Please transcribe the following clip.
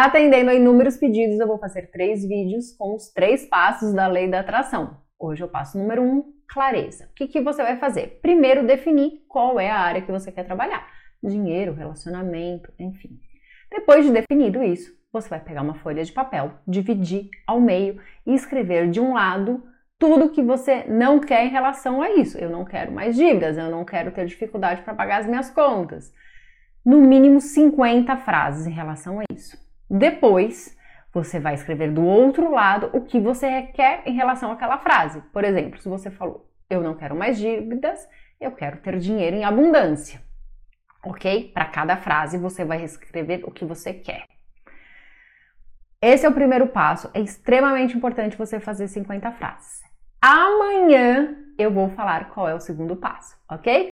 Atendendo a inúmeros pedidos, eu vou fazer três vídeos com os três passos da lei da atração. Hoje eu passo número um, clareza. O que, que você vai fazer? Primeiro, definir qual é a área que você quer trabalhar: dinheiro, relacionamento, enfim. Depois de definido isso, você vai pegar uma folha de papel, dividir ao meio e escrever de um lado tudo que você não quer em relação a isso. Eu não quero mais dívidas, eu não quero ter dificuldade para pagar as minhas contas. No mínimo 50 frases em relação a isso. Depois, você vai escrever do outro lado o que você quer em relação àquela frase. Por exemplo, se você falou, eu não quero mais dívidas, eu quero ter dinheiro em abundância. Ok? Para cada frase você vai escrever o que você quer. Esse é o primeiro passo. É extremamente importante você fazer 50 frases. Amanhã eu vou falar qual é o segundo passo, ok?